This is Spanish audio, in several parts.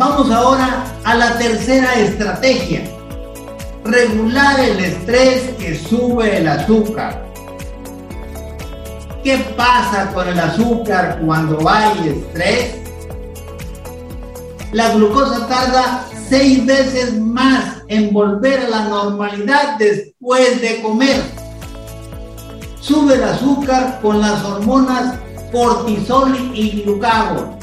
Vamos ahora a la tercera estrategia. Regular el estrés que sube el azúcar. ¿Qué pasa con el azúcar cuando hay estrés? La glucosa tarda seis veces más en volver a la normalidad después de comer. Sube el azúcar con las hormonas cortisol y glucagón.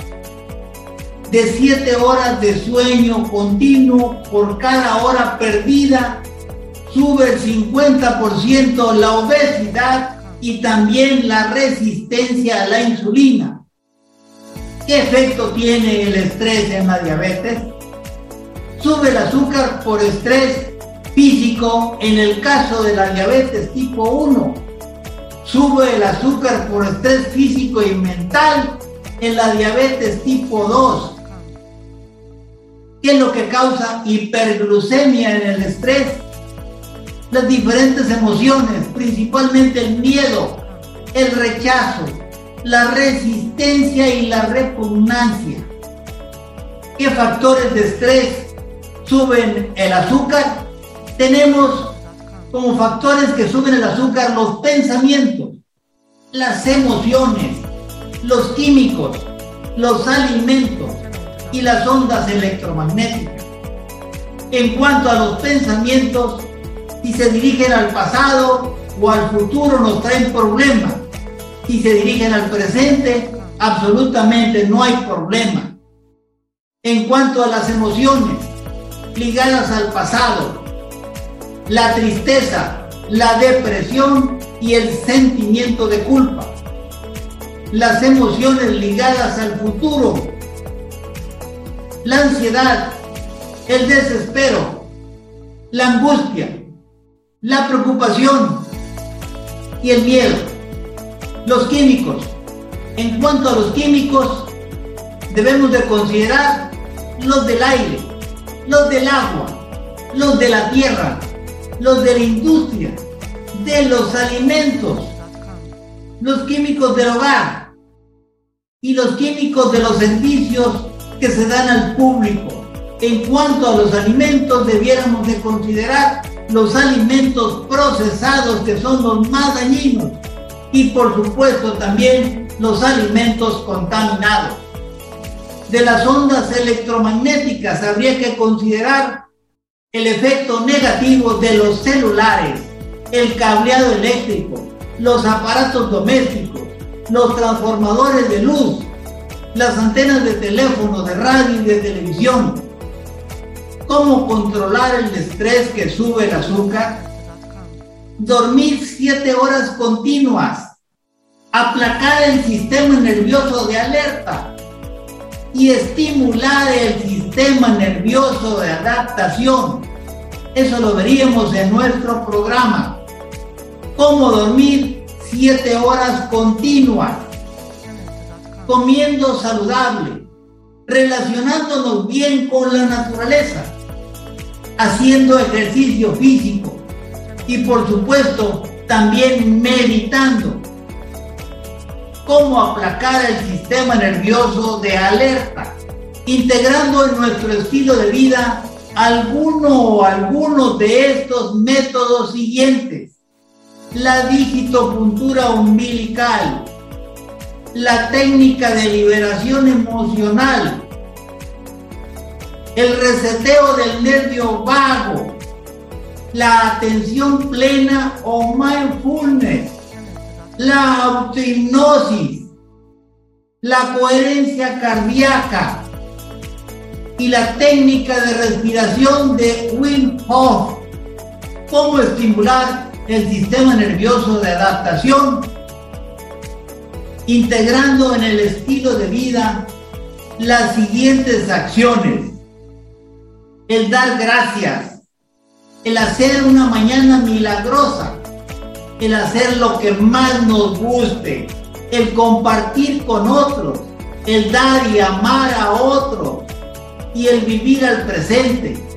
De siete horas de sueño continuo por cada hora perdida, sube el 50% la obesidad y también la resistencia a la insulina. ¿Qué efecto tiene el estrés en la diabetes? Sube el azúcar por estrés físico en el caso de la diabetes tipo 1. Sube el azúcar por estrés físico y mental en la diabetes tipo 2. ¿Qué es lo que causa hiperglucemia en el estrés? Las diferentes emociones, principalmente el miedo, el rechazo, la resistencia y la repugnancia. ¿Qué factores de estrés suben el azúcar? Tenemos como factores que suben el azúcar los pensamientos, las emociones, los químicos, los alimentos y las ondas electromagnéticas. En cuanto a los pensamientos, si se dirigen al pasado o al futuro nos traen problemas si se dirigen al presente, absolutamente no hay problema. En cuanto a las emociones ligadas al pasado, la tristeza, la depresión y el sentimiento de culpa. Las emociones ligadas al futuro, la ansiedad, el desespero, la angustia, la preocupación y el miedo. Los químicos. En cuanto a los químicos, debemos de considerar los del aire, los del agua, los de la tierra, los de la industria, de los alimentos, los químicos del hogar y los químicos de los servicios que se dan al público. En cuanto a los alimentos, debiéramos de considerar los alimentos procesados que son los más dañinos y por supuesto también los alimentos contaminados. De las ondas electromagnéticas habría que considerar el efecto negativo de los celulares, el cableado eléctrico, los aparatos domésticos, los transformadores de luz, las antenas de teléfono, de radio y de televisión. ¿Cómo controlar el estrés que sube el azúcar? dormir siete horas continuas, aplacar el sistema nervioso de alerta y estimular el sistema nervioso de adaptación. Eso lo veríamos en nuestro programa. Cómo dormir siete horas continuas, comiendo saludable, relacionándonos bien con la naturaleza, haciendo ejercicio físico, y por supuesto también meditando cómo aplacar el sistema nervioso de alerta, integrando en nuestro estilo de vida alguno o algunos de estos métodos siguientes. La digitopuntura umbilical, la técnica de liberación emocional, el reseteo del nervio vago, la atención plena o mindfulness, la autohipnosis, la coherencia cardíaca. Y la técnica de respiración de Wim Hof. Cómo estimular el sistema nervioso de adaptación, integrando en el estilo de vida las siguientes acciones. El dar gracias, el hacer una mañana milagrosa, el hacer lo que más nos guste, el compartir con otros, el dar y amar a otros y el vivir al presente.